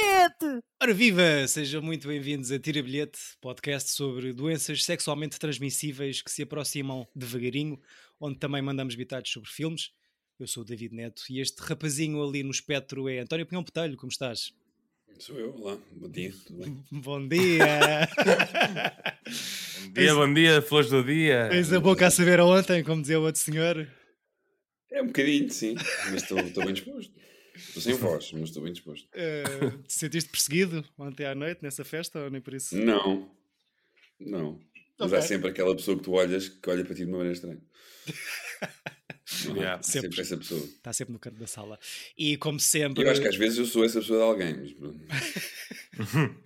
bilhete! Ora viva! Sejam muito bem-vindos a Tira Bilhete, podcast sobre doenças sexualmente transmissíveis que se aproximam devagarinho, onde também mandamos bitados sobre filmes. Eu sou o David Neto e este rapazinho ali no espectro é António Pinhão Botelho, como estás? Sou eu, olá, bom dia, tudo bem? Bom dia! Bom dia, bom dia, flores do dia. Tens a boca a saber ontem, como dizia o outro senhor. É um bocadinho, sim, mas estou estou bem disposto. Estou sem voz, mas estou bem disposto. Uh, te sentiste perseguido ontem à noite nessa festa ou nem por isso? Não, não. Mas há sempre aquela pessoa que tu olhas que olha para ti de uma maneira estranha. Não, Yeah. há sempre. Sempre. essa pessoa. Está sempre no canto da sala. E como sempre. Eu acho que às vezes eu sou essa pessoa de alguém, mas.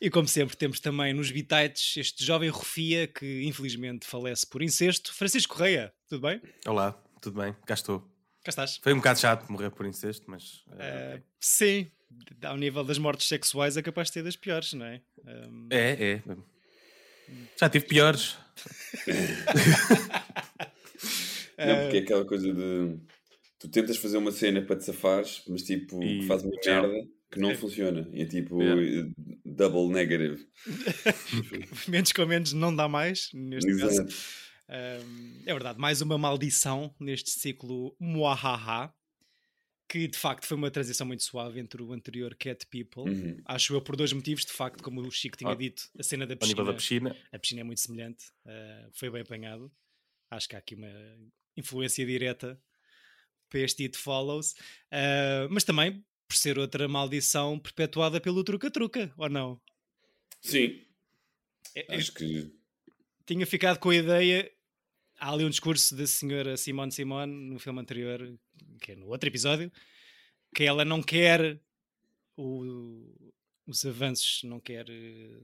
E como sempre, temos também nos bitites este jovem Rufia que infelizmente falece por incesto. Francisco Correia, tudo bem? Olá, tudo bem? Cá estou. Cá estás? Foi um bocado chato morrer por incesto, mas. Eh, sim, ao nível das mortes sexuais é capaz de ter das piores, não é? Um, é, é. Já tive piores. Não, porque é aquela coisa de. Tu tentas fazer uma cena para te safares, mas tipo, E- que faz uma merda que não funciona. E é tipo, Yeah. double negative. menos com menos não dá mais, neste caso. Um, é verdade, mais uma maldição neste ciclo Muahaha, que de facto foi uma transição muito suave entre o anterior Cat People. Uhum. Acho eu por dois motivos, de facto, como o Chico tinha Ah, dito, a cena da piscina, da piscina. a piscina é muito semelhante, uh, foi bem apanhado. Acho que há aqui uma influência direta para este It Follows, Uh, mas também por ser outra maldição perpetuada pelo truca-truca, ou não? Sim, É- é- acho que. tinha ficado com a ideia. Há ali um discurso da senhora Simone Simone no filme anterior, que é no outro episódio, que ela não quer o- os avanços, não quer eh,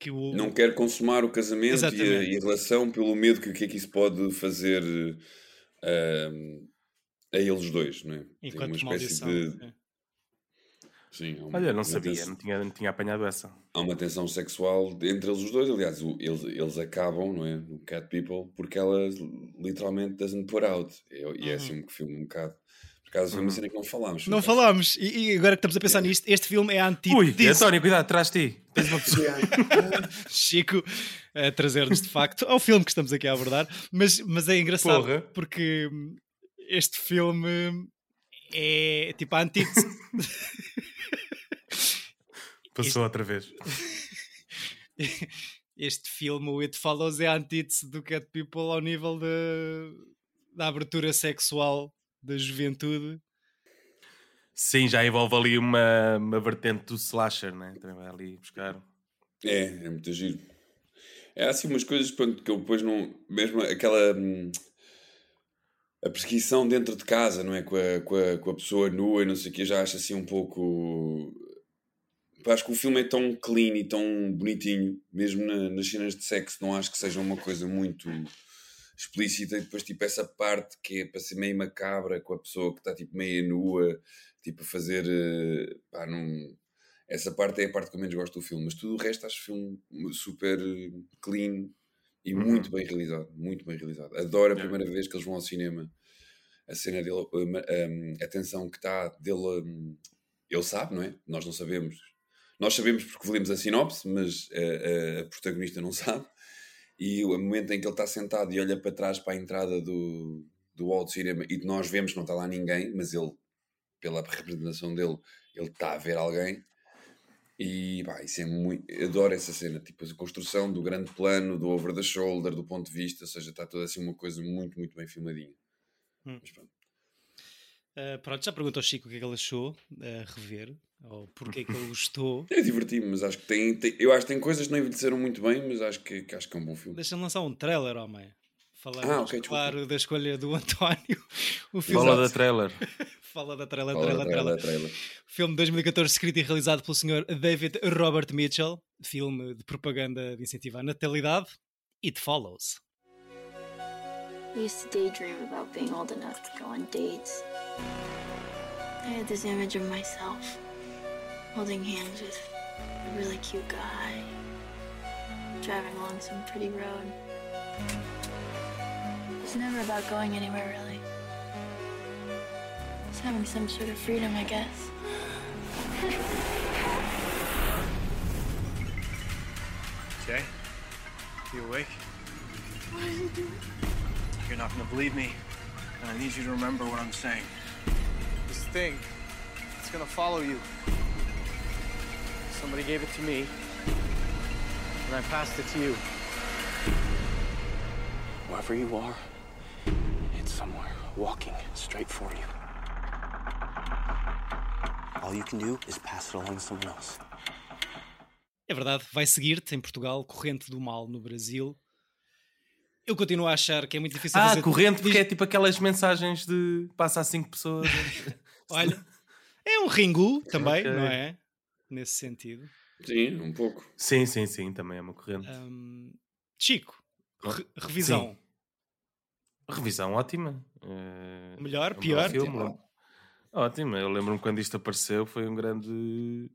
que o. não quer consumar o casamento e a, e a relação pelo medo que o que é que isso pode fazer eh, a eles dois, não é? Tem enquanto uma espécie maldição. de. é. Sim, uma, Olha, não sabia, tens- não tinha, não tinha apanhado essa. Há uma tensão sexual entre eles os dois. Aliás, o- eles, eles acabam, não é? No Cat People, porque ela literalmente doesn't put out. E, e é assim um filme um bocado. Por acaso foi uma Uhum. cena que não falámos. Não falámos, e, e agora que estamos a pensar nisto, este filme é a antítese Ui, disso. António, cuidado, atrás de ti. Tens uma pessoa. Chico a trazer-nos de facto ao filme que estamos aqui a abordar, mas, mas é engraçado Porra. porque este filme é tipo a antítese. Passou outra vez. este filme, o It Follows, é a antítese do Cat People ao nível da, da abertura sexual da juventude. Sim, já envolve ali uma, uma vertente do slasher, né? Também vai ali buscar. É, é muito giro. É assim umas coisas pronto, que eu depois não. Mesmo aquela. hum, a perseguição dentro de casa, não é? Com a, com a, com a pessoa nua e não sei o que, já acho assim um pouco. Acho que o filme é tão clean e tão bonitinho, mesmo na- nas cenas de sexo, não acho que seja uma coisa muito explícita. E depois, tipo, essa parte que é para ser meio macabra, com a pessoa que está tipo meio nua, tipo a fazer. eh, Pá, não essa parte é a parte que eu menos gosto do filme, mas tudo o resto acho o filme super eh, clean e Uhum. muito bem realizado, muito bem realizado. Adoro a Yeah. primeira vez que eles vão ao cinema, a cena dele, um, a tensão que está dele, ele sabe, não é? Nós não sabemos. Nós sabemos porque lemos a sinopse, mas a, a- a protagonista não sabe. E o momento em que ele está sentado e olha para trás para a entrada do, do hall de cinema e nós vemos que não está lá ninguém, mas ele, pela representação dele, ele está a ver alguém. E pá, isso é muito. Adoro essa cena, tipo a construção do grande plano, do over the shoulder, do ponto de vista, ou seja, está toda assim uma coisa muito, muito bem filmadinha. Hum. Mas pronto. Uh, pronto, já perguntou ao Chico o que é que ele achou a rever, ou porque é que ele gostou. É divertido, mas acho que tem, tem- Eu acho que tem coisas que não envelheceram muito bem, mas acho que, que acho que é um bom filme. Deixa-me lançar um trailer, homem. Falamos, Ah, ok, desculpa. claro, da escolha do António. O filme Bola da trailer. Fala da trailer, Fala, trailer, trailer. trailer, trailer. Filme de 2014 escrito e realizado pelo Sr. David Robert Mitchell. Filme de propaganda de incentivo à natalidade. It Follows. I used to daydream about being old enough to go on dates. I had this image of myself holding hands with a really cute guy, driving along some pretty road. It's never about going anywhere, really. It's having some sort of freedom, I guess. Jay, you awake? What are you doing? You're not gonna believe me, and I need you to remember what I'm saying. This thing, it's gonna follow you. Somebody gave it to me, and I passed it to you. Whoever you are, somewhere walking straight for you. All you can do is pass it along to someone else. É verdade, vai seguir-te em Portugal, corrente do mal no Brasil. Eu continuo a achar que é muito difícil Ah, fazer- corrente, porque é tipo aquelas mensagens de passa a cinco pessoas. Olha, é um ringu também, Ok. não é? Nesse sentido. Sim, um pouco. sim, sim, sim, também é uma corrente. Hum, Chico, re- revisão. Revisão ótima. Eh, Melhor, é pior? filme, Tipo- Ótimo, eu lembro-me quando isto apareceu, foi um grande.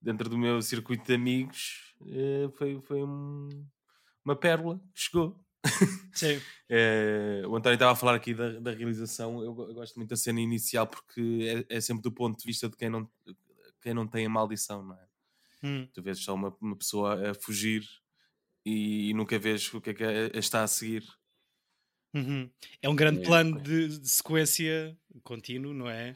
Dentro do meu circuito de amigos, eh, foi, foi um- uma pérola que chegou. Sim. Eh, o António estava a falar aqui da, da realização. Eu, eu gosto muito da cena inicial porque é, é sempre do ponto de vista de quem não, quem não tem a maldição, não é? Hum, Tu vês só uma, uma pessoa a fugir e, nunca vês o que é que é- está a seguir. Uhum. É um grande É, plano de, de sequência contínuo, não é?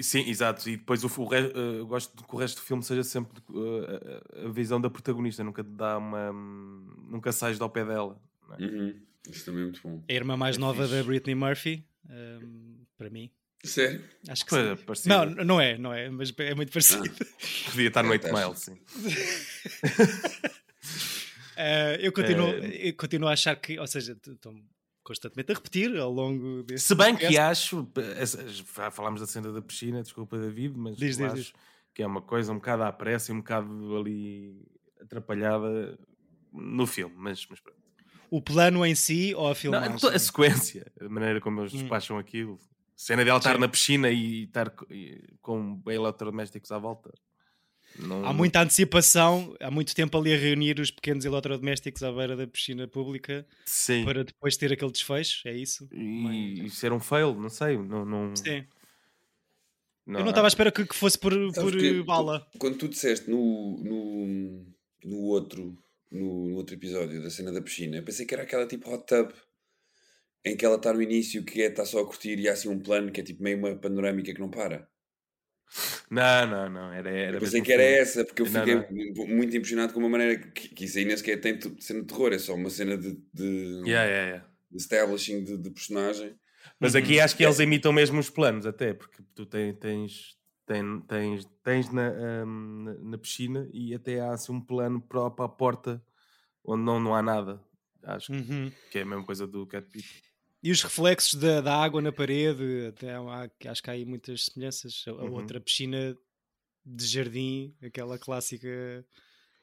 Sim, exato. E depois o, o re- eu gosto de que o resto do filme seja sempre eh, a, a visão da protagonista, nunca te dá uma. nunca sais ao pé dela. não é? Uhum. Isso também é muito bom. A irmã mais É nova fixe. da Britney Murphy, hum, para mim. Sério? Acho que sim. é. Não, não é, não é, mas é muito parecido. Podia estar no É, 8 tá. Mile, sim. Eh, eu, continuo, Eh, eu continuo a achar que, ou seja, estão constantemente a repetir ao longo deste Se bem que acho, já falámos da cena da piscina, desculpa David, mas Diz, diz, acho que é uma coisa um bocado à pressa e um bocado ali atrapalhada no filme, mas, mas pronto. o plano em si ou a Não, filmagem? a sequência, a maneira como eles Hum. despacham aquilo, cena dela estar Sim. na piscina e estar co- com eletrodomésticos à volta. Não- Há muita antecipação, há muito tempo ali a reunir os pequenos eletrodomésticos à beira da piscina pública Sim. para depois ter aquele desfecho, é isso? E, e ser um fail, não sei. Não, não, Sim. não- eu não estava à espera que, que fosse por, por que bala. Quando tu disseste no, no, no outro no, no outro episódio da cena da piscina, eu pensei que era aquela tipo hot tub em que ela está no início que é está só a curtir e há assim um plano que é tipo meio uma panorâmica que não para. Não, não, não. Era, era Eu pensei que era filme. essa, porque eu Não, fiquei muito impressionado com uma maneira que, que isso aí nem sequer tem cena de terror, é só uma cena de, de, Yeah, yeah, yeah. de establishing de, de personagem. Mas Uhum. aqui acho que eles imitam mesmo os planos, até, porque tu tens, tens, tens, tens, tens na, hum, na, na piscina e até há assim, um plano para, para a porta onde não, não há nada. Acho Uhum. que é a mesma coisa do Cat Pit. E os reflexos da, da água na parede, até há- acho que há aí muitas semelhanças. A, a Uhum. outra piscina de jardim, aquela clássica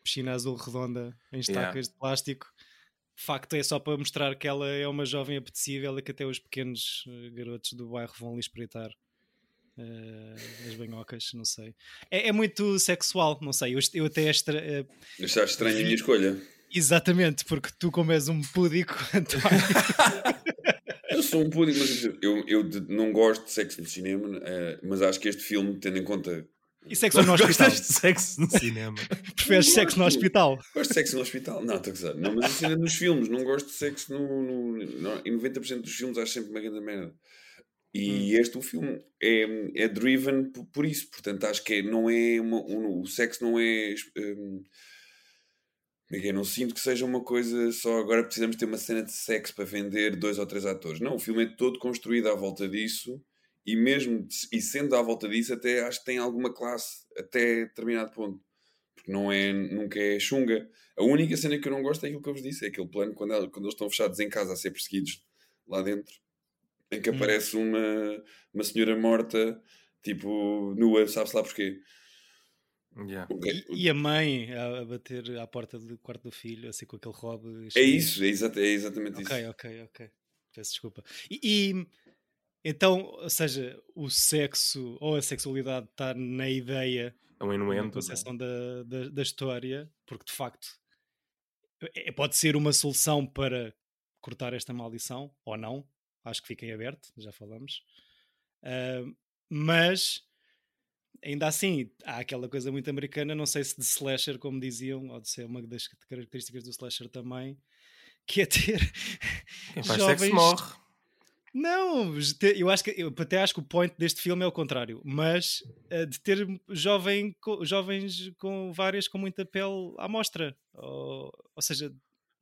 piscina azul redonda em estacas de plástico. De facto, é só para mostrar que ela é uma jovem apetecível e que até os pequenos eh, garotos do bairro vão lhe espreitar eh, as banhocas, não sei. É, é muito sexual, não sei. Eu, eu até extra, eh, Achaste estranha a minha escolha. exatamente, porque tu, como és um púdico, António, sou um pudim, mas eu, eu de- não gosto de sexo no cinema, eh, mas acho que este filme, tendo em conta. e sexo no hospital. Gostas de sexo no cinema? Preferes sexo no hospital? Gosto de sexo no hospital? Não, estou a gozar. Não, mas a cena nos filmes, não gosto de sexo no. no, no em 90% dos filmes acho sempre uma grande merda. E este o filme é, é driven por, por isso, portanto acho que é- não é uma, um- o sexo não é. hum, é que é? Não sinto que seja uma coisa só agora precisamos ter uma cena de sexo para vender dois ou três atores. Não, o filme é todo construído à volta disso e mesmo e sendo à volta disso até acho que tem alguma classe até determinado ponto. Porque não é, nunca é chunga. A única cena que eu não gosto é aquilo que eu vos disse, é aquele plano quando, ela- quando eles estão fechados em casa a ser perseguidos lá dentro, em que Hum. aparece uma, uma senhora morta, tipo, nua, sabe-se lá porquê. Yeah. O que- E, e a mãe a, bater à porta do quarto do filho, assim com aquele robe. É isso, é, é exatamente isso. Ok, ok, ok. Peço desculpa. E, e, então, ou seja, o sexo ou a sexualidade está na ideia, É um na inuendo. não é? concepção da, da, da história, porque de facto é- pode ser uma solução para cortar esta maldição ou não. Acho que fica em aberto, já falamos. Ah, mas ainda assim, há aquela coisa muito americana, não sei se de slasher, como diziam, ou de ser uma das características do slasher também, que é ter Quem faz jovens... sexo morre. Não, eu acho que eu até acho que o point deste filme é o contrário, mas uh, de ter jovem, jovens com várias com muita pele à mostra, ou, ou seja,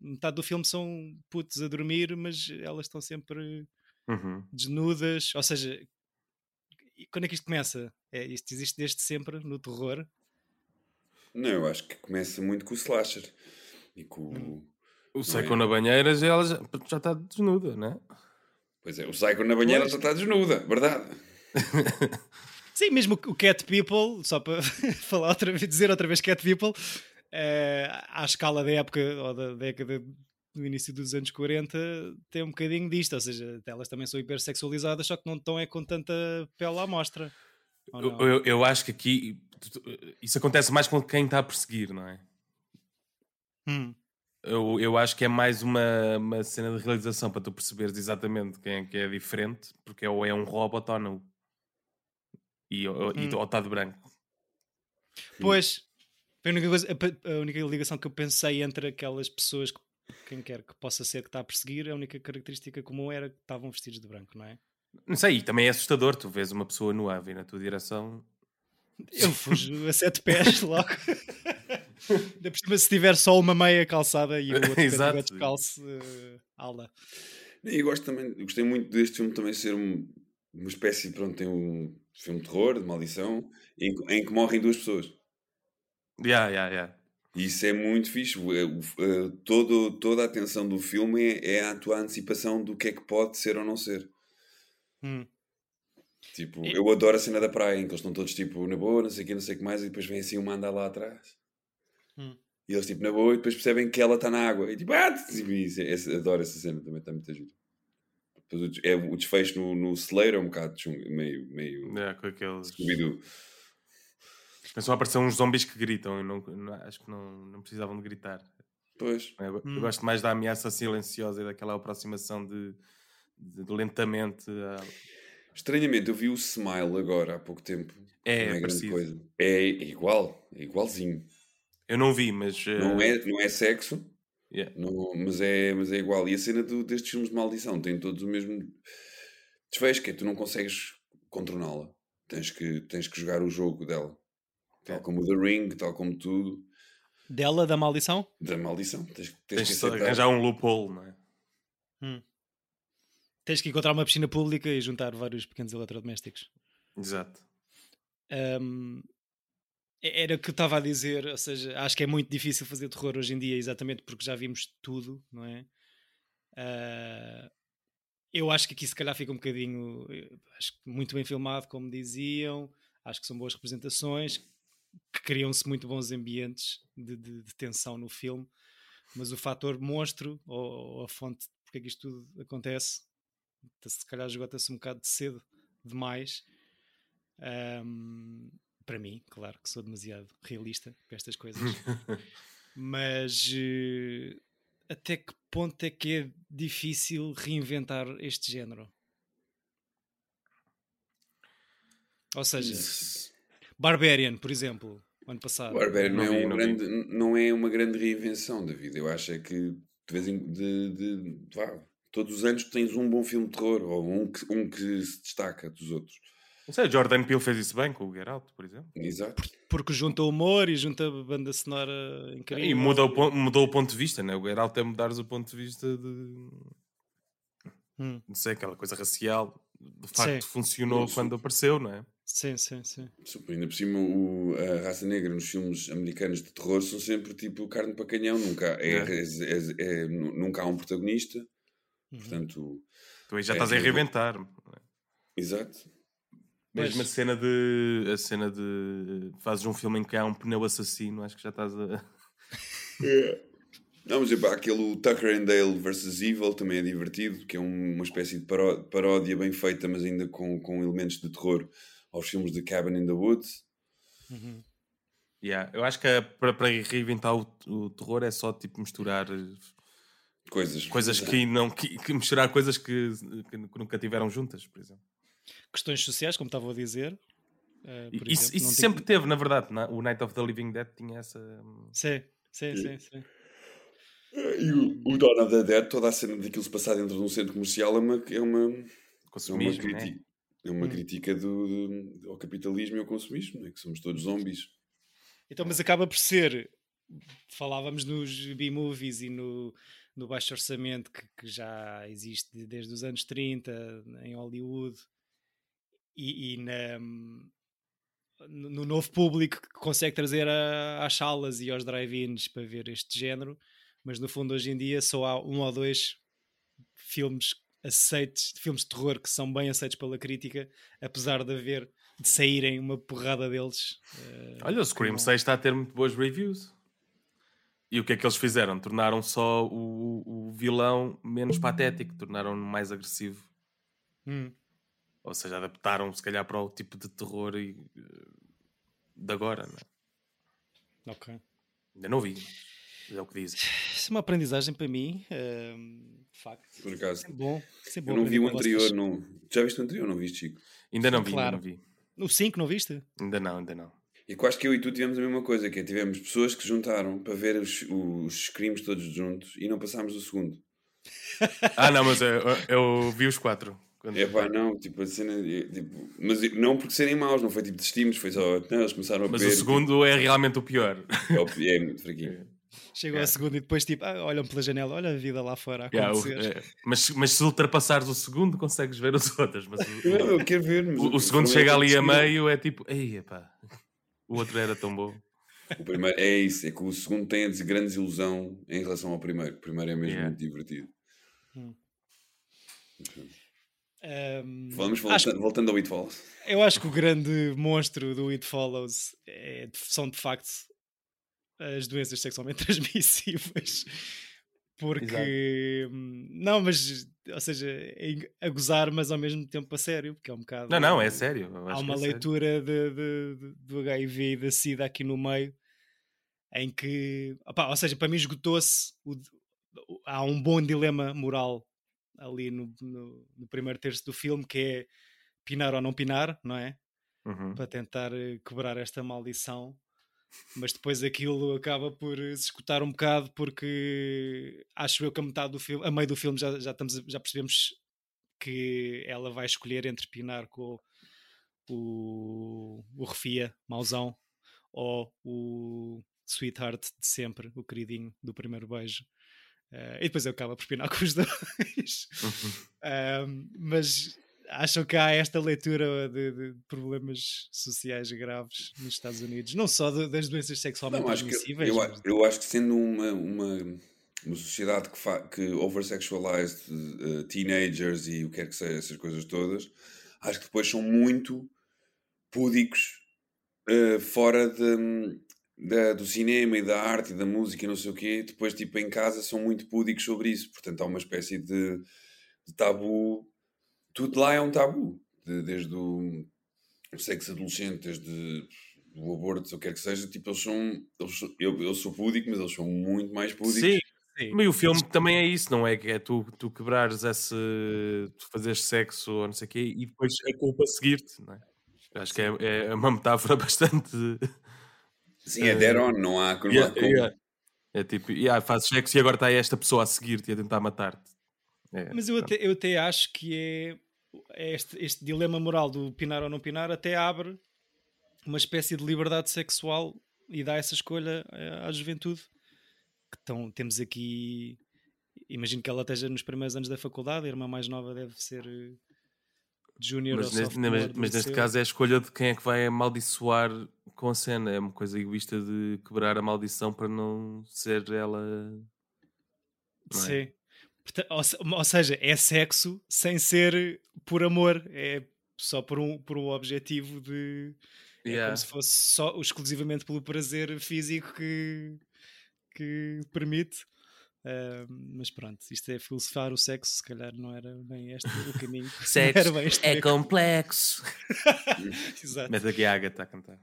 metade do filme são putos a dormir, mas elas estão sempre Uhum. desnudas, ou seja, quando é que isto começa? É, isto existe desde sempre no terror? Não, eu acho que começa muito com o slasher. E com Hum. o. O Psycho é? na banheira já, ela já, já está desnuda, não é? Pois é, o Psycho na banheira Pois. já está desnuda, verdade. Sim, mesmo o Cat People, só para falar outra vez, dizer outra vez Cat People, eh, à escala da época ou da década do início dos anos 40, tem um bocadinho disto, ou seja, elas também são hipersexualizadas, só que não estão é com tanta pele à mostra. Eu, eu, eu acho que aqui isso acontece mais com quem está a perseguir, não é? Hum. Eu, eu acho que é mais uma, uma cena de realização para tu perceberes exatamente quem é que é diferente, porque ou é um robot ou não. E, ou, e- Hum. ou está de branco. Pois, foi a única, coisa- a única ligação que eu pensei entre aquelas pessoas, que, quem quer que possa ser que está a perseguir, a única característica comum era que estavam vestidos de branco, não é? Não sei, e também é assustador. Tu vês uma pessoa nua a vir na tua direção. Eu fujo a sete pés logo. Ainda por cima, se tiver só uma meia calçada e o outro Exato. Exato. descalço, uh, ala. E eu gosto também, eu gostei muito deste filme também ser um- uma espécie, pronto, tem um filme de terror, de maldição, em, que- em que morrem duas pessoas. Ya, ya, ya. Isso é muito fixe. Eh, todo, toda a atenção do filme é, é a tua antecipação do que é que pode ser ou não ser. Hum. Tipo, E- eu adoro a cena da praia, em que eles estão todos tipo na boa, não sei o que, não sei o que mais, e depois vem assim uma andar lá atrás. Hum. E eles tipo na boa, e depois percebem que ela está na água. E tipo, ah! Tipo, isso, é- esse- adoro essa cena, também está muito ajuda. Depois o, é, o desfecho no, no celeiro é um bocado meio, meio Ya, com aqueles. Scooby-Doo. Só aparecer uns zombies que gritam. Eu não, não- acho que não, não precisavam de gritar. Pois. Eu, eu Hum. gosto mais da ameaça silenciosa e daquela aproximação de, de- de lentamente. a- Estranhamente, eu vi o Smile agora há pouco tempo. É, não é grande coisa. É, é igual, é igualzinho. Eu não vi, mas. Não, eh, é, não é sexo, yeah. não- mas, é, mas é igual. E a cena do- destes filmes de maldição tem todos o mesmo desfecho, que é tu não consegues controlá-la. Tens que, tens que jogar o jogo dela. Tal É. como o The Ring, tal como tudo. Dela, da maldição? Da maldição. Tens, tens Tens que arranjar um loophole, não é? Tens que encontrar uma piscina pública e juntar vários pequenos eletrodomésticos. Exato. Um, era o que eu estava a dizer, ou seja, acho que é muito difícil fazer terror hoje em dia, exatamente porque já vimos tudo, não é? Ah, eu acho que aqui se calhar fica um bocadinho, eh, acho que muito bem filmado, como diziam, acho que são boas representações, que criam-se muito bons ambientes de, de- de tensão no filme, mas o fator monstro, ou, ou a fonte porque é que isto tudo acontece, se calhar esgota-se um bocado de cedo demais. Ahm, para mim, claro que sou demasiado realista para estas coisas, mas eh, até que ponto é que é difícil reinventar este género? Ou seja. Barbarian, por exemplo, ano passado. Barbarian não, Não é vi, um não grande, não é uma grande reinvenção da vida. Eu acho é que de vez em de, de- vá, todos os anos tens um bom filme de terror ou um que, um que se destaca dos outros. Não sei, Jordan Peele fez isso bem com o Get Out, por exemplo. Exato. Porque junta humor e junta banda sonora incrível. E muda o, mudou o ponto de vista, né? O Get Out é mudares o ponto de vista de. Hum, Não sei, aquela coisa racial. De facto, Sim. funcionou quando apareceu, não é? Sim, sim, sim. Ainda por cima, o- a raça negra nos filmes americanos de terror são sempre tipo carne para canhão. Nunca, é, É. é- é- é- nu- nunca há um protagonista. Uhum. Portanto, Tu aí já É, estás a é? exato. Mesmo a Pois. cena de. A cena de. Fazes um filme em que há um pneu assassino, acho que já estás a. Não, mas epá, aquele Tucker and Dale vs Evil também é divertido, que é um- uma espécie de paró- paródia bem feita, mas ainda com, com elementos de terror aos filmes de Cabin in the Woods. Uhum. Yeah, Eu acho que é para, para reinventar o, o terror é só tipo misturar eh, Coisas. coisas que não. Que, que misturar coisas que, que nunca tiveram juntas, por exemplo. Questões sociais, como estava a dizer, Uh, E por Isso, exemplo, isso não tem- sempre teve, na verdade. na- O Night of the Living Dead tinha essa. Sim, sim, sim, sim. E o, o Dawn of the Dead, toda a cena daquilo se passar dentro de um centro comercial é uma, é uma, é uma, Consumismo, né? É uma Hum. crítica do, do- ao capitalismo e ao consumismo, né? que somos todos zombies. Então, mas acaba por ser. Falávamos nos B-movies e no, no baixo orçamento que, que já existe de- desde os anos 30 em Hollywood e, e na- no, no novo público que consegue trazer a- às salas e aos drive-ins para ver este género, mas no fundo hoje em dia só há um ou dois filmes aceites, filmes de terror que são bem aceitos pela crítica, apesar de haver de saírem uma porrada deles. eh, Olha, o Scream não- 6 está a ter muito boas reviews. E o que é que eles fizeram? Tornaram só o, o vilão menos patético, tornaram-no mais agressivo. Hum. Ou seja, adaptaram se calhar para o tipo de terror e, eh, de agora. Né? Ok. Ainda não vi, é o que dizem. Isso é uma aprendizagem para mim. ehm, de facto. Por acaso. Sempre bom. Eu bom não vi o anterior, vocês. não. Já viste o anterior, não viste, Chico? Ainda não vi, Claro. ainda não vi. O 5 não viste? Ainda não, ainda não. E quase que eu e tu tivemos a mesma coisa, que é, tivemos pessoas que se juntaram para ver os, os screams todos juntos e não passámos o segundo. Ah, não, mas eu, eu vi os quatro. Quando- É pá, não, tipo, a cena, é, tipo, mas não porque serem maus, não foi tipo desistimos, foi só, não, eles começaram a Mas beber. o segundo é realmente o pior. tipo, é o- é muito fraquinho. Chegou É. a segunda e depois tipo, ah, olham pela janela, olha a vida lá fora a Yeah, o- acontecer. é, mas, mas se ultrapassares o segundo, consegues ver os outros. Mas o, eu quero ver, mas o- o segundo chega é que ali a o meio, é tipo, ei, epá, o outro era tão bom. O primeiro, é isso, é que o segundo tem a grande desilusão em relação ao primeiro. O primeiro é mesmo Yeah. muito divertido. Ehm, Vamos acho volta, voltando ao It Follows. Eu acho que o grande monstro do It Follows é- são de facto as doenças sexualmente transmissíveis. Porque hum, não, mas ou seja, é a gozar, mas ao mesmo tempo a sério, porque é um bocado. Não, não, é sério. Há uma é leitura de, de- de- do HIV e da SIDA aqui no meio em que, opá, ou seja, para mim esgotou-se. Há um bom dilema moral ali no, no- no primeiro terço do filme que é pinar ou não pinar, não é? Uhum. para tentar eh, quebrar esta maldição, mas depois aquilo acaba por eh, se escutar um bocado porque acho eu que a metade do filme, a meio do filme já, já, estamos, já percebemos que ela vai escolher entre pinar com o, o refia, mauzão, ou o sweetheart de sempre, o queridinho do primeiro beijo. Eh, e depois acaba por pinar com os dois. Uhum. Ahm, mas acham que há esta leitura de, de problemas sociais graves nos Estados Unidos, não só de- das doenças sexualmente transmissíveis. eu, mas- eu acho que sendo uma, uma, uma sociedade que, fa, que oversexualized uh, teenagers e o que quer que seja, essas coisas todas, acho que depois são muito púdicos uh, fora de, da- do cinema e da arte e da música e não sei o quê. Depois, tipo, em casa são muito púdicos sobre isso. Portanto, há uma espécie de, de tabu. Tudo lá é um tabu. De- desde o, o sexo adolescente, desde o aborto, se eu quer que seja, tipo, eles são. Eles, eu, eu sou púdico, mas eles são muito mais púdicos. Sim, Sim. Mas o filme também é isso, não é? Que é tu, tu quebrares esse. tu fazeres sexo ou não sei o quê e depois a culpa seguir-te, não é? Acho que é, é uma metáfora bastante. Sim, é dead on, não há. Não Yeah, yeah. É tipo, yeah, fazes sexo e agora está esta pessoa a seguir-te e a tentar matar-te. É, Mas eu até, eu até acho que é este, este dilema moral do pinar ou não pinar até abre uma espécie de liberdade sexual e dá essa escolha eh, à juventude. Que tão, temos aqui, imagino que ela esteja nos primeiros anos da faculdade, a irmã mais nova deve ser eh, júnior ou Mas, neste, mas, mas neste caso é a escolha de quem é que vai amaldiçoar com a cena. É uma coisa egoísta de quebrar a maldição para não ser ela. não é? Sim. Ou, se- ou seja, é sexo sem ser por amor, é só por um, por um objetivo de. É Yeah. como se fosse só exclusivamente pelo prazer físico que, que permite. Ah, mas pronto, isto é filosofar o sexo, se calhar não era bem este o caminho. Sexo era bem este é complexo. Exato. Mete aqui a Agatha a cantar.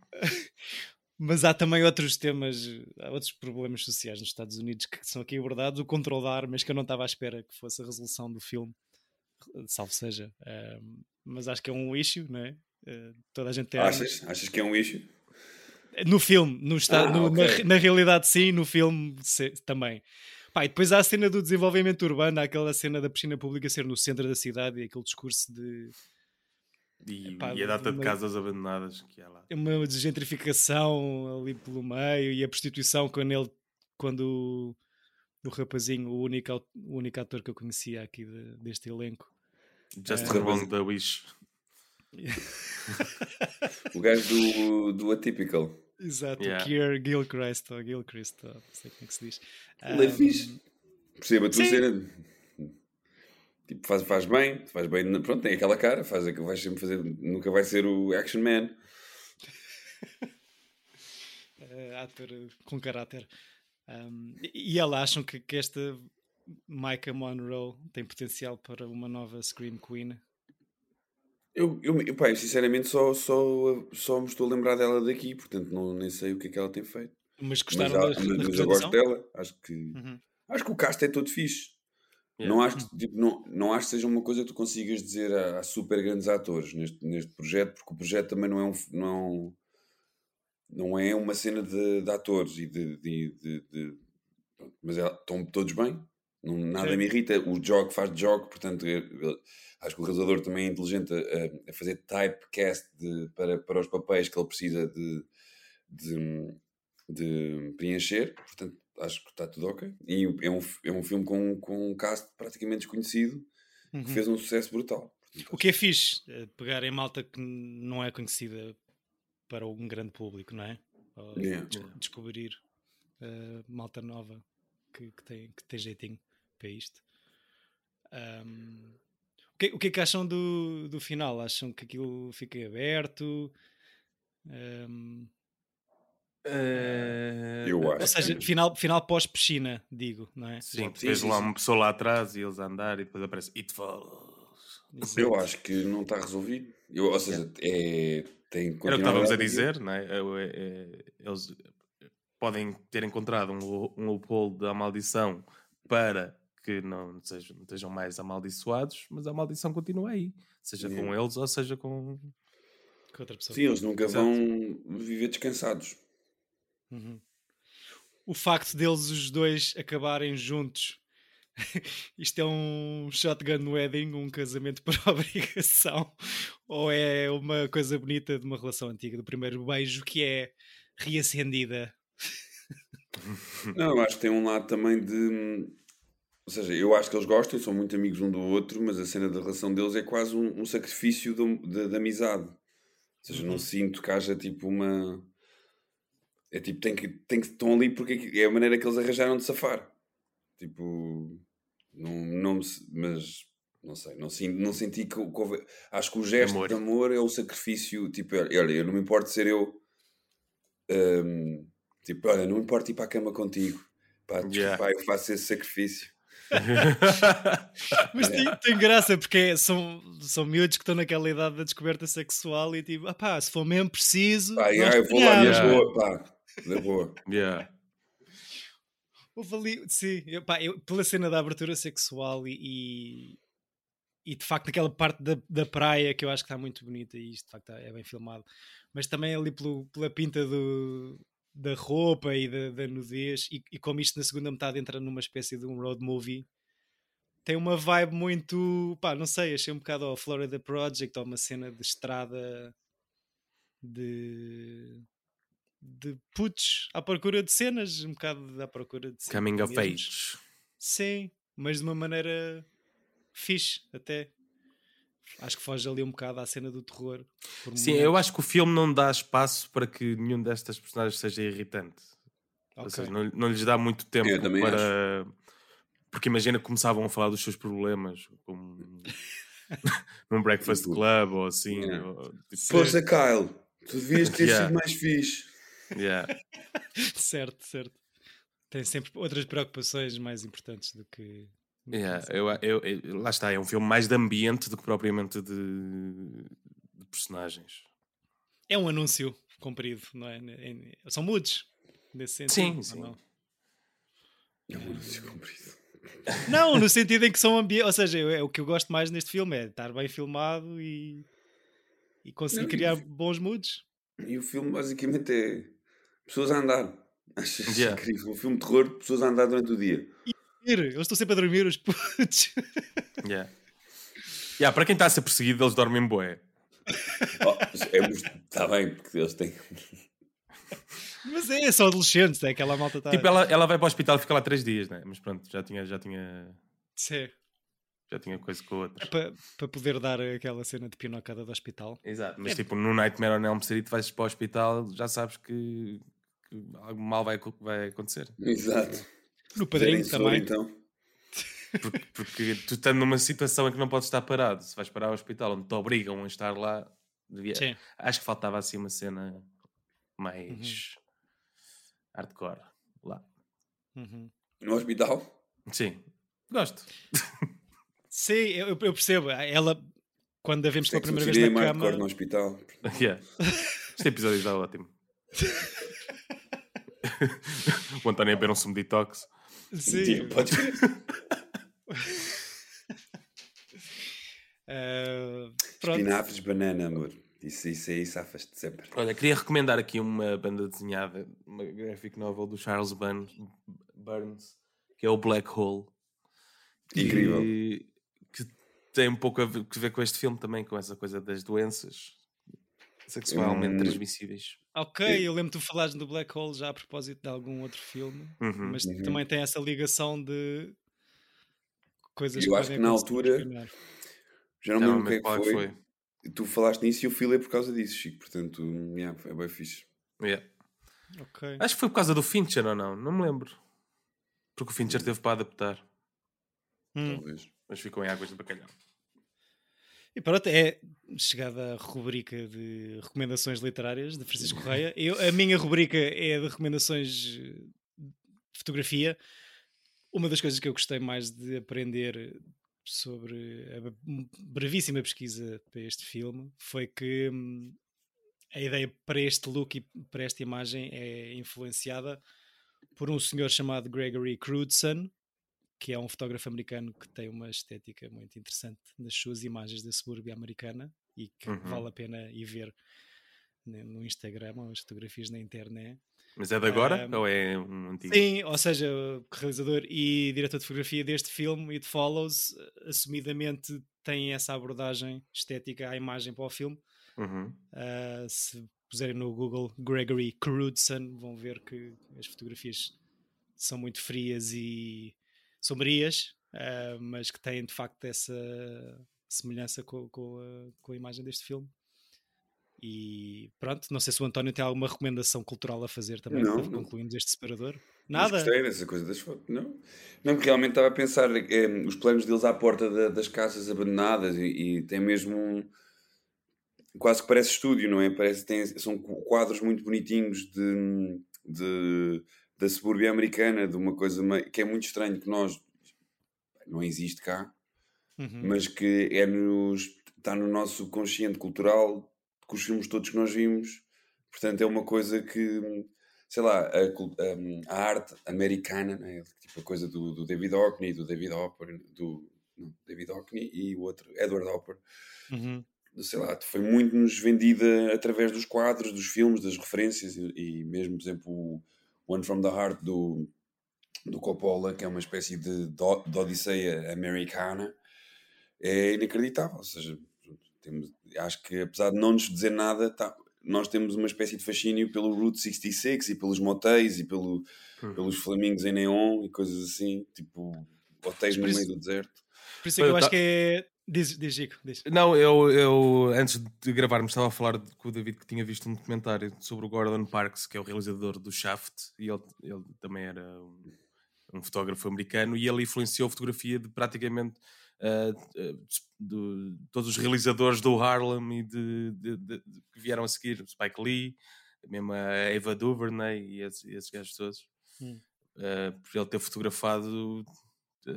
Mas há também outros temas, há outros problemas sociais nos Estados Unidos que são aqui abordados. O controle da armas, que eu não estava à espera que fosse a resolução do filme, salvo seja. Ah, mas acho que é um issue, não é? Uh, toda a gente tem achas? Armas. Achas que é um issue? No filme, no está, ah, no, okay. na, na, realidade sim, no filme se, também. Pá, e depois há a cena do desenvolvimento urbano, há aquela cena da piscina pública ser no centro da cidade e aquele discurso de. E, Epá, e a data uma, de casas abandonadas que há lá. Uma desgentrificação ali pelo meio e a prostituição quando ele. Quando o, o rapazinho, o único, o único ator que eu conhecia aqui de, deste elenco. Just é, Wrong da Wish. o gajo do, do Atypical. Exato, yeah. Kier Gilchrist, ou Gilchrist, não sei como é que se diz. Ele um, é fixe. Perceba a tua cena. Tipo, faz, faz bem, faz bem, pronto, tem aquela cara, faz, vai sempre fazer, nunca vai ser o action man. uh, ator com caráter. Um, e, e elas acham que, que esta Micah Monroe tem potencial para uma nova Scream Queen? Eu, eu, pai, sinceramente só, só, só me estou a lembrar dela daqui, portanto não, nem sei o que é que ela tem feito. Mas gostaram mas, da, mas, mas eu gosto dela, acho que uhum. acho que o cast é todo fixe. Yeah. Não, acho que, tipo, não, não acho que seja uma coisa que tu consigas dizer a, a, super grandes atores neste, neste projeto, porque o projeto também não é um, não, não é uma cena de, de atores e de, de, de, mas é, estão todos bem, não, nada Sim. me irrita. O Jog faz Jog, portanto, eu, acho que o realizador também é inteligente a, a fazer typecast de, para, para os papéis que ele precisa de, de, de, preencher. Portanto, acho que está tudo ok. E é um, é um filme com, com um cast praticamente desconhecido uhum. que fez um sucesso brutal. Portanto, o que é fixe, é pegar em malta que não é conhecida para um grande público, não é? Yeah. Descobrir uh, malta nova que, que, tem, que tem jeitinho para isto. Um, o, que, o que é que acham do, do final? Acham que aquilo fica aberto? Um, uh, eu acho. Ou seja, final, final pós-piscina, digo, não é? Sim, sim, lá uma pessoa lá atrás e eles a andar e depois aparece It Follows. Eu acho que não está resolvido. Eu, ou seja, é, tem Era o que estávamos a dizer, não é? É, é? Eles podem ter encontrado um, um loophole da maldição para que não sejam, não estejam mais amaldiçoados, mas a maldição continua aí, seja com eles ou seja com, com outra pessoa. Sim, eles nunca Exato. vão viver descansados. Uhum. O facto deles os dois acabarem juntos. Isto é um shotgun wedding, um casamento por obrigação, ou é uma coisa bonita de uma relação antiga, do primeiro beijo que é reacendida? Não, acho que tem um lado também de ou seja, eu acho que eles gostam, são muito amigos um do outro, mas a cena da relação deles é quase um, um sacrifício da amizade. Ou seja, uhum. não sinto que haja tipo uma. É tipo, tem que, tem que estão ali porque é a maneira que eles arranjaram de safar. Tipo, não, não mas não sei, não, não senti que, que houve, acho que o gesto amor. de amor é o sacrifício. Tipo, olha, eu não me importo ser eu. Um, tipo, olha, não me importa ir para a cama contigo. Pá, yeah. pá, eu faço esse sacrifício. Mas tem, tem, graça porque são, são miúdos que estão naquela idade da descoberta sexual e tipo, ah pá, se for mesmo preciso. Pá, yeah, eu vou lá na boa, pá, na boa. Yeah. Houve ali, sim, eu, pá, eu, pela cena da abertura sexual e, e, e, de facto aquela parte da, da praia que eu acho que está muito bonita e isto de facto é bem filmado, mas também ali pelo, pela pinta do, da roupa e da, da nudez, e, e, como isto na segunda metade entra numa espécie de um road movie, tem uma vibe muito, pá, não sei, achei um bocado ao Florida Project, ou uma cena de estrada de de putos à procura de cenas, um bocado à procura de cenas. Coming of age. Sim, mas de uma maneira fixe até. Acho que foge ali um bocado à cena do terror. Sim, eu acho que o filme não dá espaço para que nenhum destas personagens seja irritante. Okay. Ou seja, não, não lhes dá muito tempo para. Acho. Porque imagina que começavam a falar dos seus problemas, como num Breakfast Club ou assim. Yeah. Ou, tipo... Poxa, Kyle, tu devias ter yeah. sido mais fixe. Yeah. certo, certo. Tem sempre outras preocupações mais importantes do que Yeah, eu, eu, eu, lá está, é um filme mais de ambiente do que propriamente de, de personagens. É um anúncio comprido, não é? São mudos nesse sentido. Sim, sim. Não? É um anúncio comprido. Não, no sentido em que são ambientes. Ou seja, é, o que eu gosto mais neste filme é estar bem filmado e. e consegui Não, e- criar bons moods. E o filme basicamente é pessoas a andar. Acho isso Yeah. incrível. Um filme de terror, pessoas a andar durante o dia. Eu estou sempre a dormir, os putos. Yeah. Yeah, para quem está a ser perseguido, eles dormem boé. Oh, Está bem, porque eles têm. Mas é, são adolescentes, é aquela malta está. Tipo, ela, ela vai para o hospital e fica lá três dias, né? Mas pronto, já tinha, já tinha, Sim. Já tinha coisa com outros. É para, para poder dar aquela cena de pinocada do hospital. Exato, mas É. tipo, no Nightmare on Elm Street vais para o hospital, já sabes que, que algo mal vai, vai acontecer. Exato. No padrinho também. então. Porque, porque tu estás numa situação em que não podes estar parado. Se vais parar ao hospital onde te obrigam a estar lá, devia- Sim. acho que faltava assim uma cena mais hardcore lá. Uhum. No hospital? Sim, gosto. Sim, eu, eu percebo. Ela, quando a vemos pela primeira vez na cama. no hospital. Yeah. Este episódio está ótimo. o António a beber um sumo detox. Sim. Crer. Ah, pronto. Espinafres, banana, amor. Isso, isso aí safas-te sempre. Olha, queria recomendar aqui uma banda desenhada, uma graphic novel do Charles Burns, Burns que é o Black Hole. Incrível. Que tem um pouco a ver, que ver com este filme também, com essa coisa das doenças sexualmente Hum. transmissíveis. Ok, eu lembro que tu falaste do Black Hole já a propósito de algum outro filme, Uhum. mas Uhum. também tem essa ligação de coisas Eu acho que na altura-. Já não me lembro o que é que qual é foi. Tu falaste nisso e eu fui ler por causa disso, Chico. Portanto, yeah, é bem fixe. Yeah. Ok. Acho que foi por causa do Fincher ou não, não me lembro. Porque o Fincher teve para adaptar, Hum. Talvez. mas ficou em águas de bacalhau. E pronto, é chegada a rubrica de recomendações literárias de Francisco Correia. Eu, a minha rubrica é de recomendações de fotografia. Uma das coisas que eu gostei mais de aprender sobre a brevíssima pesquisa para este filme foi que hum, a ideia para este look e para esta imagem é influenciada por um senhor chamado Gregory Crewdson, que é um fotógrafo americano que tem uma estética muito interessante nas suas imagens da subúrbia americana e que Uhum. vale a pena ir ver no Instagram ou as fotografias na internet. Mas é de agora Um, ou é um antigo? Sim, ou seja, realizador e diretor de fotografia deste filme, It Follows, eh, assumidamente tem essa abordagem estética à imagem para o filme. Uhum. Uh, se puserem no Google Gregory Crewdson, vão ver que as fotografias são muito frias e sombrias, uh, mas que têm de facto essa semelhança com, com a, com a imagem deste filme. E pronto, não sei se o António tem alguma recomendação cultural a fazer também Não, para concluirmos este separador. Mas Nada. gostei dessa coisa das fotos. Não, não porque realmente estava a pensar eh, os planos deles à porta da- das casas abandonadas e, e tem mesmo um. Quase que parece estúdio, não é? Parece tem, são quadros muito bonitinhos de, de- da subúrbia americana, de uma coisa que é muito estranho que nós não existe cá, Uhum. mas que é nos, está no nosso subconsciente cultural com os filmes todos que nós vimos. Portanto, é uma coisa que, sei lá, a, a- a arte americana, né? tipo a coisa do, do David Hockney, do David Hopper, do não, David Hockney e o outro, Edward Hopper, Uhum. sei lá, foi muito nos vendida através dos quadros, dos filmes, das referências e, e mesmo, por exemplo, o One from the Heart do, do Coppola, que é uma espécie de, de, de Odisseia americana, é inacreditável. Ou seja, temos, acho que apesar de não nos dizer nada, tá- nós temos uma espécie de fascínio pelo Route 66 e pelos motéis e pelo, Uhum. pelos flamingos em neon e coisas assim, tipo hotéis no meio do deserto. Por isso é que eu acho tá- que é. Diz, diz Chico, diz. Não, eu, eu antes de gravarmos estava a falar de- com o David que tinha visto um documentário sobre o Gordon Parks, que é o realizador do Shaft, e ele, ele também era um, um fotógrafo americano, e ele influenciou a fotografia de praticamente ah, ah, de todos os realizadores do Harlem e de, de- de- de- que vieram a seguir, Spike Lee, mesmo a Eva DuVernay e esses, esses gajos todos, Hum. Ah, por ele ter fotografado ah,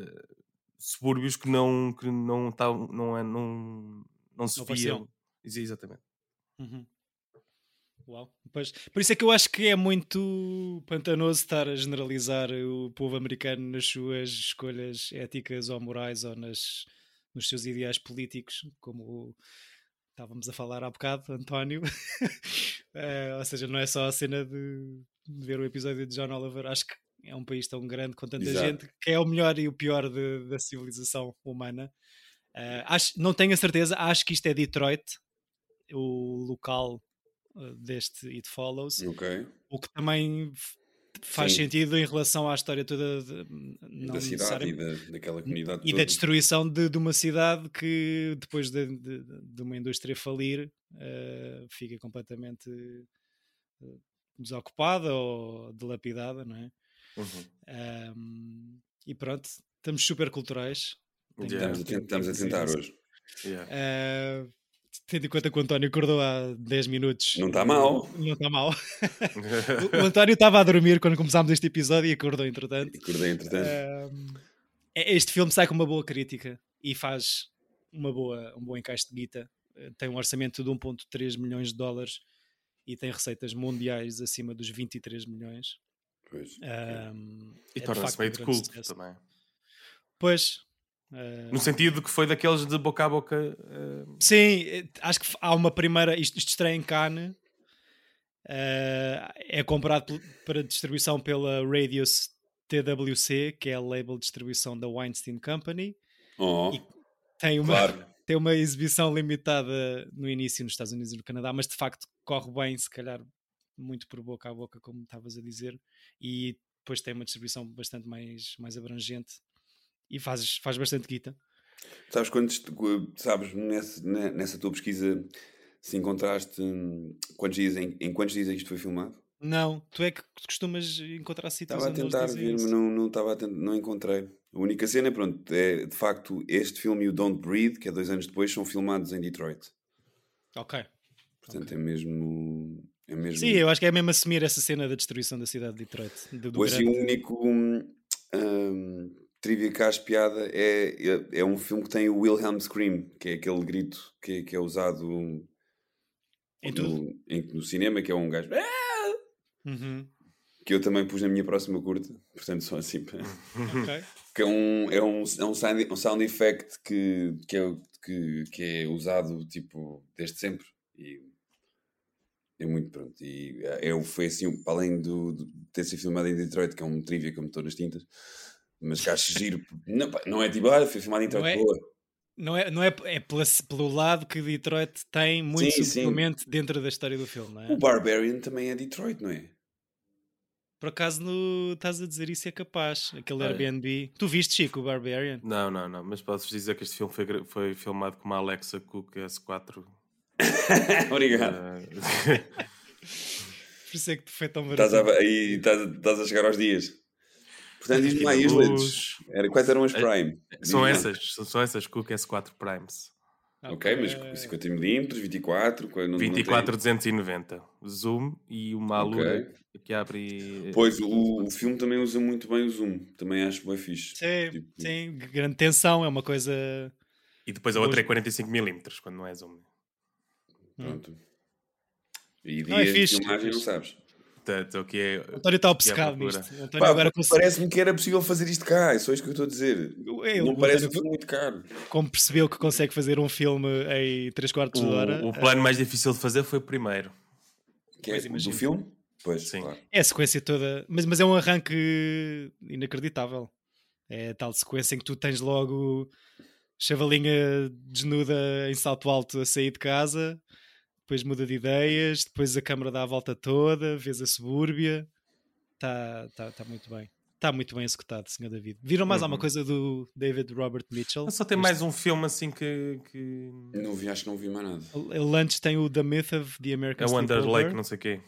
subúrbios que não que não estavam não é não não se Não viam exatamente Uhum. Uau. Pois, por isso é que eu acho que é muito pantanoso estar a generalizar o povo americano nas suas escolhas éticas ou morais ou nas, nos seus ideais políticos, como estávamos a falar há bocado, António. uh, ou seja, não é só a cena de, de, ver o episódio de John Oliver, acho que é um país tão grande com tanta Exato. gente que é o melhor e o pior de, da civilização humana. Uh, acho, não tenho a certeza, acho que isto é Detroit, o local deste It Follows. Okay. O que também faz Sim. sentido em relação à história toda de, da cidade e da, daquela comunidade e toda. da destruição de, de, uma cidade que depois de, de uma indústria falir uh, fica completamente desocupada ou dilapidada, não é? Uhum. Um, e pronto, estamos super culturais. Yeah. Estamos, a, estamos a tentar hoje. Yeah. Uh, tendo em conta que o António acordou há 10 minutos. Não está mal. Não está mal. o António estava a dormir quando começámos este episódio e acordou entretanto. Acordei entretanto. Uh, este filme sai com uma boa crítica e faz uma boa, um bom encaixe de guita. Tem um orçamento de 1.3 milhões de dólares e tem receitas mundiais acima dos 23 milhões. Pois. Um, e é torna-se meio de culto também. Pois, Uh... No sentido que foi daqueles de boca a boca. Uh... Sim, eh, acho que há uma primeira. Isto, isto estreia em Cannes. Uh, é comprado para distribuição pela Radius TWC, que é a label de distribuição da Weinstein Company. Oh, e tem uma, claro. tem uma exibição limitada no início nos Estados Unidos e no Canadá, mas de facto corre bem, se calhar muito por boca a boca, como estavas a dizer, e depois tem uma distribuição bastante mais, mais abrangente e fazes, faz bastante guita. Sabes quantos, sabes, nessa, nessa tua pesquisa, se encontraste quantos dias, em, em quantos dias é que isto foi filmado? Não, tu é que costumas encontrar sítios Estava a tentar ver, mas não, não, estava a tentar, não encontrei. A única cena, pronto, é de facto este filme e o Don't Breathe, que é dois anos depois, são filmados em Detroit. Ok. Portanto, okay. é mesmo. É mesmo... Sim, eu acho que é mesmo assumir essa cena da destruição da cidade de Detroit. Do, do grande... o único. Um, trivia cá piada é, é, é, um filme que tem o Wilhelm Scream, que é aquele grito que, que é usado em no, em, no, cinema, que é um gajo uhum. que eu também pus na minha próxima curta, portanto só assim okay. que é um, é um, é um, sound, um sound effect que, que, é, que, que é usado tipo desde sempre e é muito pronto e é, é foi assim, além do, de ter sido filmado em Detroit, que é um trivia que eu me estou nas tintas mas que acho giro. Não, não é tipo, ah, foi filmado em Detroit, não é, boa. Não é, não é, é pela, pelo lado que Detroit tem muito sim, subtilmente sim. dentro da história do filme, não é? O Barbarian também é Detroit, não é? Por acaso no, estás a dizer isso é capaz. Aquele ah, Airbnb. Tu viste, Chico, o Barbarian? Não, não, não. Mas posso dizer que este filme foi, foi filmado com uma Alexa Cook S4. Obrigado. Por isso é que foi tão barato. Estás a, aí estás, estás a chegar aos dias. Portanto, diz-me lá as lentes. Era, quais eram as Prime? São essas, são essas Cook S4 Primes. Ok, mas 50mm, 24, não, 24 não 290 zoom e uma alura okay. que abre. Pois o, o filme também usa muito bem o zoom, também acho bem fixe. Sim, tipo... sim, grande tensão, é uma coisa. E depois a outra é 45mm quando não é zoom. Pronto. E dias não é fixe, de filmagem não sabes. Portanto, o que é. O António está obcecado nisto. agora Parece-me que era possível fazer isto cá, é só isto que eu estou a dizer. Eu, não parece que foi muito caro. Como percebeu que consegue fazer um filme em 3 quartos o, de hora. O plano mais difícil de fazer foi o primeiro. Que é do filme? Pois, Sim. Claro. É a sequência toda, mas, mas é um arranque inacreditável. É tal sequência em que tu tens logo chavalinha desnuda em salto alto a sair de casa depois muda de ideias, depois a câmara dá a volta toda, vês a subúrbia. Está tá, tá muito bem. Está muito bem executado, Sr. David. Viram mais uhum. alguma coisa do David Robert Mitchell? Só tem mais um filme assim que, que. Não vi, acho que não vi mais nada. Ele antes tem o The Myth of the American É o Under Lake, não sei o quê.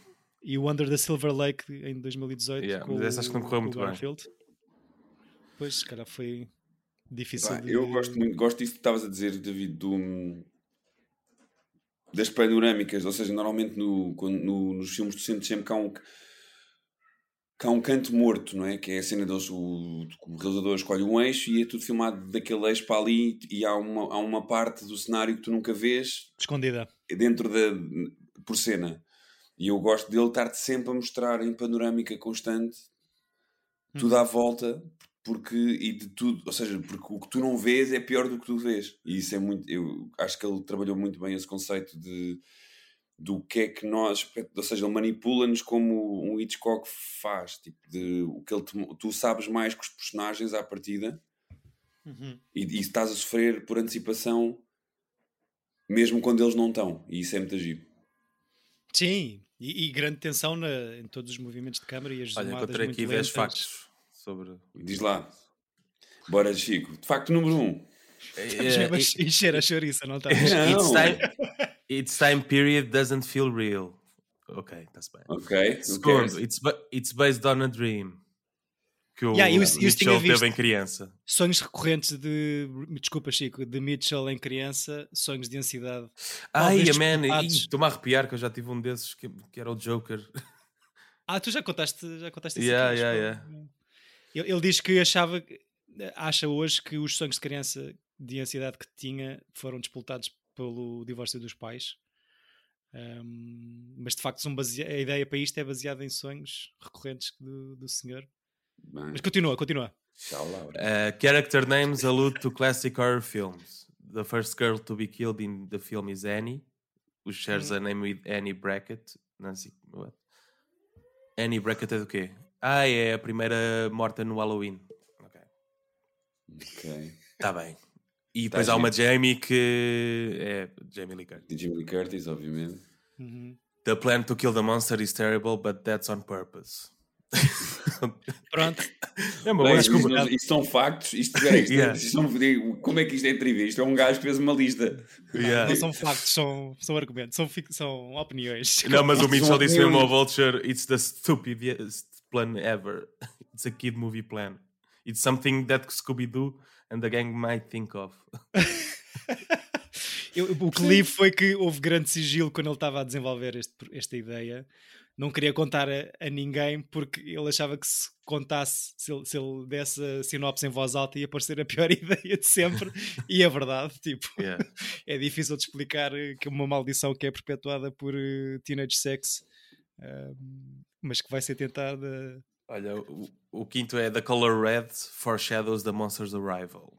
E o Under the Silver Lake em 2018. Yeah, com mas essa acho que não correu muito Garfield. bem. Pois, se calhar foi difícil. Bah, de... Eu gosto muito, gosto disso que estavas a dizer, David, do das panorâmicas, ou seja, normalmente no, no, nos filmes tu sentes sempre que há um que há um canto morto, não é? Que é a cena deles, o, o realizador escolhe um eixo e é tudo filmado daquele eixo para ali e há uma, há uma parte do cenário que tu nunca vês escondida dentro da por cena. E eu gosto dele estar-te sempre a mostrar em panorâmica constante tudo hum. à volta, porque e de tudo, ou seja, porque o que tu não vês é pior do que tu vês. E isso é muito, eu acho que ele trabalhou muito bem esse conceito de do que é que nós, ou seja, ele manipula-nos como um Hitchcock faz, tipo, de o que ele te, tu sabes mais que os personagens à partida Uhum. e, e estás a sofrer por antecipação mesmo quando eles não estão, e isso é muito giro. Sim, e, e grande tensão na- em todos os movimentos de câmara e as Olha, encontrei muito aqui 10 lentas. factos sobre. Diz lá. Bora, Chico. De facto, número um. Estamos É, mesmo a it- encher a chouriça, não estamos? Não. Its time, its time period doesn't feel real. Ok, está-se bem. Ok. Segundo, it's, it's based on a dream. Que o Yeah, eu Mitchell teve em criança. Sonhos recorrentes de. Desculpa, Chico, de Mitchell em criança, sonhos de ansiedade. Ai, man, estou-me a arrepiar que eu já tive um desses que, que era o Joker. Ah, tu já contaste, já contaste isso Yeah, aqui, yeah, acho eu. Ele, ele diz que achava, acha hoje que os sonhos de criança de ansiedade que tinha foram disputados pelo divórcio dos pais. Ahm, mas de facto basea- a ideia para isto é baseada em sonhos recorrentes do, do senhor. Bem, Mas continua, continua. tchau, Laura. Uh, character names allude to classic horror films. The first girl to be killed in the film is Annie, who shares a name with Annie Brackett. Nancy, what? Annie Brackett é do quê? Ah, é a primeira morta no Halloween. Ok. Ok. Está bem. E Tá depois há uma. Jamie que é Jamie Lee Curtis. De Jimmy Lee Curtis, obviamente. Uhum. The plan to kill the monster is terrible, but that's on purpose. Pronto. é uma Bem, boa isto, desculpa. não- isto são factos. Isto, peraí, isto, Yeah. isto são- como é que isto é entrevista? Isto é um gajo que fez uma lista. Yeah. Não são factos, são, são argumentos, são, são opiniões. Não, mas o Isto Mitchell disse mesmo ao. Vulture: It's the stupidest plan ever. It's a kid movie plan. It's something that Scooby-Doo and the gang might think of. Eu- o que li foi que houve grande sigilo quando ele estava a desenvolver este- esta ideia. Não queria contar a, a ninguém porque ele achava que se contasse, se ele, se ele desse a sinopse em voz alta, ia parecer a pior ideia de sempre. e é verdade, tipo, Yeah. é difícil de explicar eh, que uma maldição que é perpetuada por eh, teenage sex, ah, mas que vai ser tentada. Olha, o, o quinto é The Color Red foreshadows the monster's arrival.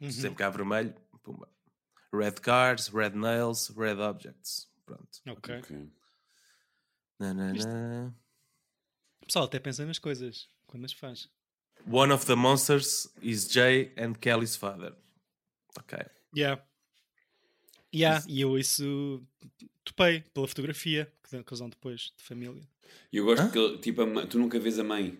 Uhum. Sempre que há vermelho, pumba. Red cars, red nails, red objects. Pronto. Ok. Ok. Na, na, na. O pessoal até pensa nas coisas quando as faz. One of the monsters is Jay and Kelly's father. Ok. Yeah. Yeah, e eu isso topei pela fotografia que dão depois de família. E eu gosto Hã? que tipo, a tu nunca vês a mãe.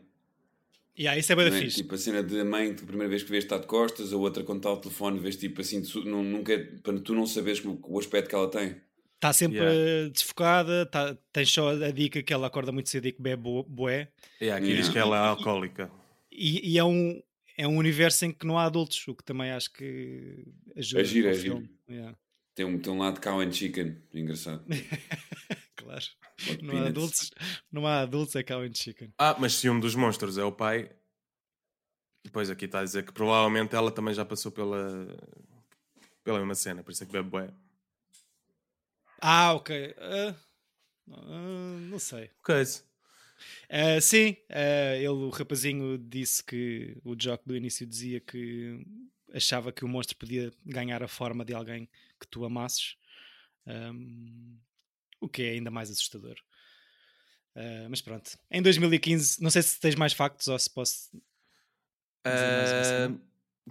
Yeah, isso é bem é? fixe. Tipo a cena de a mãe que a primeira vez que vês está de costas, a outra quando está ao telefone vês tipo assim, tu, não, nunca, para tu não saberes o, o aspecto que ela tem. Está sempre Yeah. desfocada, tá, tens só a dica que ela acorda muito cedo e que bebe bo- bué. E aqui Yeah. diz que ela é alcoólica. E, e é, um, é um universo em que não há adultos, o que também acho que ajuda. É giro, ao é giro. filme. Yeah, Tem um, tem um lado cow and chicken, engraçado. claro. Não há, adultos, não há adultos, é cow and chicken. Ah, mas se um dos monstros é o pai, depois aqui está a dizer que provavelmente ela também já passou pela, pela mesma cena, por isso é que bebe bué. Ah, ok. Ah, ah, não sei. Coisa. Ah, sim, ah, ele, o rapazinho disse que o Jock do início dizia que achava que o monstro podia ganhar a forma de alguém que tu amasses, Ahm, o que é ainda mais assustador. Ah, mas pronto, em 2015, não sei se tens mais factos ou se posso. Ah,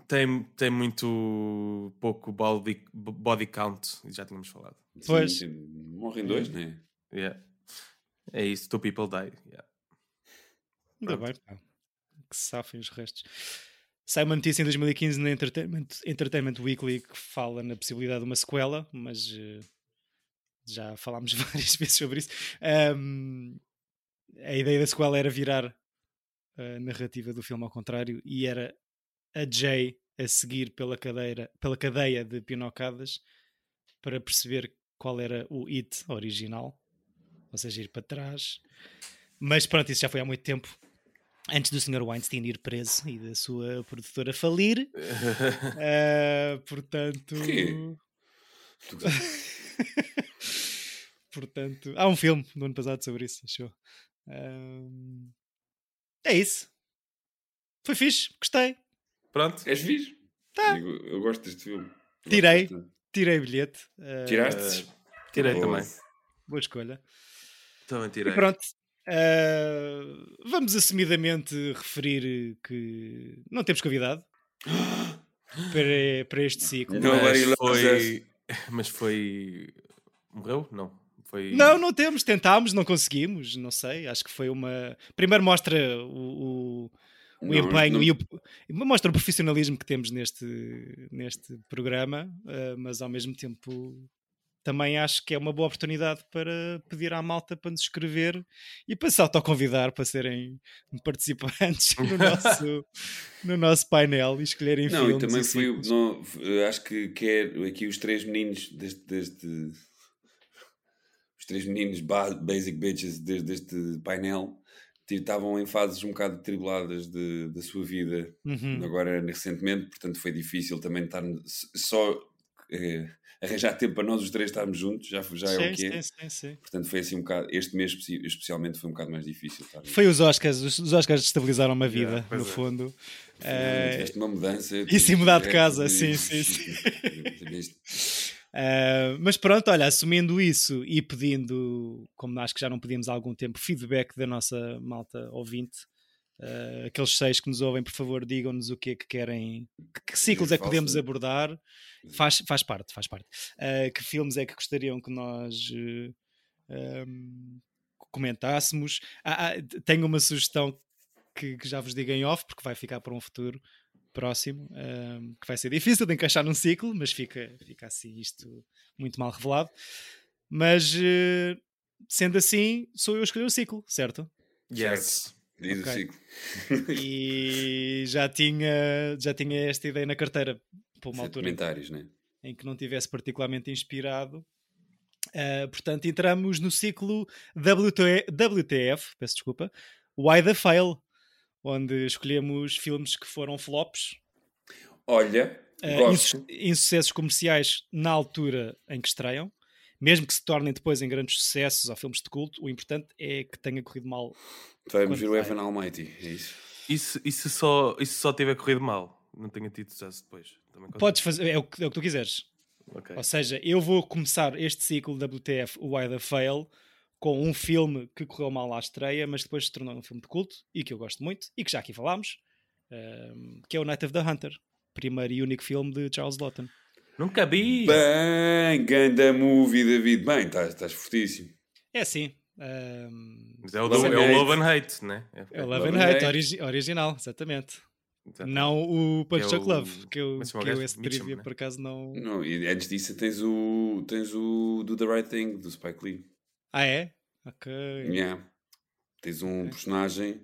tem, tem muito pouco body, body count, já tínhamos falado. Pois. sim, morrem dois, não é? Yeah. É isso, two people die. Yeah. Ainda bem, pá. Que safem os restos. Sai uma notícia em 2015 na Entertainment, Entertainment Weekly que fala na possibilidade de uma sequela, mas eh, já falámos várias vezes sobre isso. Ahm, a ideia da sequela era virar a narrativa do filme ao contrário e era a Jay a seguir pela, cadeira, pela cadeia de pinocadas para perceber qual era o it original, ou seja, ir para trás. Mas pronto, isso já foi há muito tempo. Antes do Sr. Weinstein ir preso e da sua produtora falir. Ah, portanto. Portanto, há um filme do ano passado sobre isso, achou? Ahm, é isso. Foi fixe, gostei. Pronto. És fixe? Tá. Digo, eu gosto deste filme. Gosto Tirei. bastante. Tirei bilhete. eh, Tiraste? Tirei Boa. também. Boa escolha. Também E tirei. pronto. Eh, vamos assumidamente referir que não temos convidado para, para este ciclo. Não. Mas loves foi... Mas foi... Morreu? Não. Foi... Não, não temos, tentámos, não conseguimos, não sei. Acho que foi uma. Primeiro mostra o, o, o Não, empenho não- e o, mostra o profissionalismo que temos neste, neste programa, eh, mas ao mesmo tempo também acho que é uma boa oportunidade para pedir à malta para nos escrever e para se autoconvidar para serem participantes no nosso, no nosso painel e escolherem Não, e filmes. também e foi. ciclos. Não, f- acho que quer aqui os três meninos deste. deste os três meninos ba- basic bitches desde deste painel estavam em fases um bocado tribuladas de, da sua vida Uhum. agora recentemente, portanto foi difícil também estar só eh, arranjar tempo para nós os três estarmos juntos, já, já é o que é. sim, sim, sim. Portanto foi assim um bocado, este mês especi- especialmente foi um bocado mais difícil estar Foi os Oscars, os, os Oscars estabilizaram uma vida, pois no é. fundo. Finalmente Eh, uma mudança. e sim, mudar de tiveste- casa, sim, sim, sim. Uh, mas pronto, olha, assumindo isso e pedindo, como acho que já não pedimos há algum tempo, feedback da nossa malta ouvinte, uh, aqueles seis que nos ouvem, por favor, digam-nos o que é que querem, que, que ciclos é que podemos abordar. Faz, faz parte, faz parte. Uh, que filmes é que gostariam que nós uh, um, comentássemos? Ah, ah, tenho uma sugestão que, que já vos digo em off, porque vai ficar para um futuro próximo, um, que vai ser difícil de encaixar num ciclo, mas fica, fica assim isto muito mal revelado. Mas eh, sendo assim, sou eu a escolher o ciclo, certo? Yes. Diz Ok. o ciclo. E já tinha, já tinha esta ideia na carteira para uma altura em, né? em que não tivesse particularmente inspirado. Uh, portanto, entramos no ciclo WT WTF, peço desculpa, Why the Fail, onde escolhemos filmes que foram flops Olha, Uh, gosto. insu- insucessos comerciais na altura em que estreiam, mesmo que se tornem depois em grandes sucessos ou filmes de culto, o importante é que tenha corrido mal. Vamos ver o. Evan Almighty, é isso? Isso, isso, só, isso só tiver corrido mal. Não tenha tido sucesso depois. Também. Podes fazer, é o que, é o que tu quiseres. Ok. Ou seja, eu vou começar este ciclo WTF, o Why the Fail, com um filme que correu mal à estreia, mas depois se tornou um filme de culto e que eu gosto muito e que já aqui falámos, um, que é o Night of the Hunter, primeiro e único filme de Charles Lawton. Nunca vi. Bem, ganda movie, David. Bem, estás, estás fortíssimo. É assim. um, Mas é o, Love do, and é o Hate. Love and Hate, né? é o Love Love and Hate, Hate. origi- original, exatamente. Exato. Não o Punch Que é Drunk o- Love, que eu, é que eu esse Mitchum, trivia né? por acaso não. Não, e antes disso tens o, tens o Do The Right Thing, do Spike Lee. Ah, é? Ok. Yeah. Tens um personagem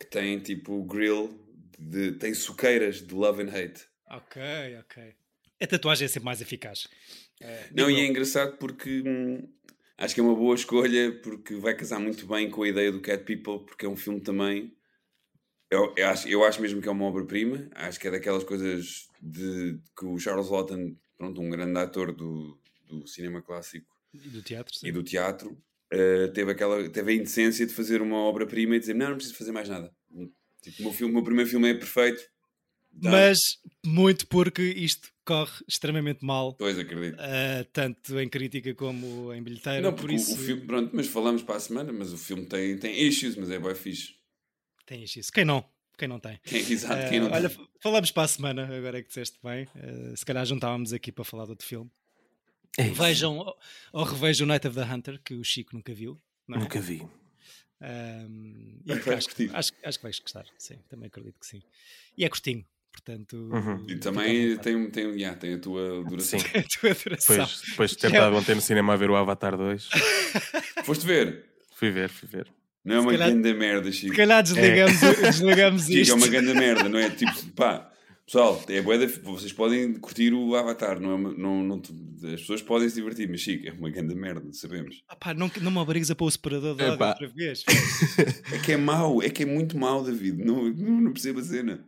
que tem tipo grill, de, tem suqueiras de Love and Hate. Ok, ok. A tatuagem é sempre mais eficaz. Eh, Não, e é engraçado porque hum, acho que é uma boa escolha porque vai casar muito bem com a ideia do Cat People, porque é um filme também. Eu, eu acho, eu acho mesmo que é uma obra-prima. Acho que é daquelas coisas de que o Charles Lawton, pronto, um grande ator do, do cinema clássico E do teatro, sim. e do teatro, eh, teve, aquela, teve a indecência de fazer uma obra-prima e dizer: Não, não preciso fazer mais nada. Tipo, o meu, filme, o meu primeiro filme é perfeito. Mas muito porque isto corre extremamente mal, Pois acredito. eh, tanto em crítica como em bilheteira. Não, por porque o- isso o filme, pronto, mas falamos para a semana, mas o filme tem, tem issues, mas é bem fixe. tem isso. Quem não? Quem não tem? Quem, exato, Eh, quem não olha, tem. falamos para a semana, agora é que disseste bem. Eh, se calhar juntávamos aqui para falar de outro filme. É. Vejam ou- ou revejam Night of the Hunter, que o Chico nunca viu. não é? Nunca vi. Um, e acho, acho, acho que vais gostar, sim, também acredito que sim. E é curtinho, portanto. Uhum. E também tem, tem, yeah, tem a tua duração. Sim. a tua duração. Depois, depois de ter estado ontem no cinema a ver o Avatar 2. Foste ver? Fui ver, fui ver. Não é uma calhar- grande merda, Chico. Se calhar desligamos, desligamos Chico, isto. é uma grande merda, não é? Tipo, pá, pessoal, é bué da- vocês podem curtir o Avatar, não é uma- não, não, as pessoas podem se divertir, mas Chico, é uma grande merda, sabemos. Ah, pá, não, não me obrigues a pôr o separador de Epá. outra vez. É que é mau, é que é muito mau, David, não, não, não percebo a cena.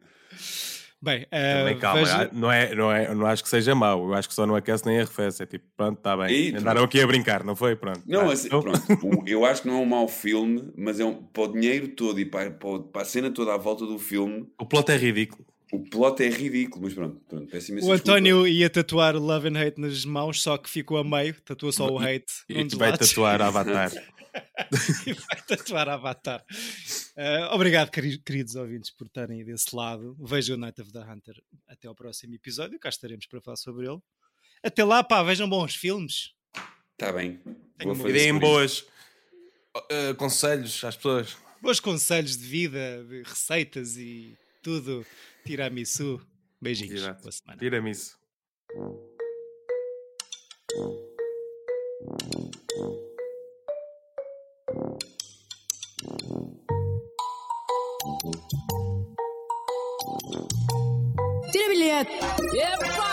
Bem, Também, uh, calma, vejo- ah, não, é, não, é, não acho que seja mau. Eu acho que só não aquece nem arrefece. É tipo, pronto, está bem. E- Andaram aqui a brincar, não foi? Pronto. Não, Tá. assim, pronto. Eu acho que não é um mau filme, mas é um, para o dinheiro todo e para, para, a cena toda à volta do filme, O plot é ridículo. o plot é ridículo. Mas pronto, pronto peço imensa O. António ia tatuar Love and Hate nas mãos, só que ficou a meio, tatuou só o hate. E dos vai lados. tatuar Avatar. e vai tatuar Avatar. Uh, obrigado, queri- queridos ouvintes, por estarem aí desse lado. Vejam o Night of the Hunter até ao próximo episódio, cá estaremos para falar sobre ele. Até lá, pá, vejam bons filmes. Está bem. E deem boas uh, conselhos às pessoas. Bons conselhos de vida, de receitas e tudo. Tiramisu. Beijinhos. Exato. Boa semana. Tira-me isso. Tira bilhete.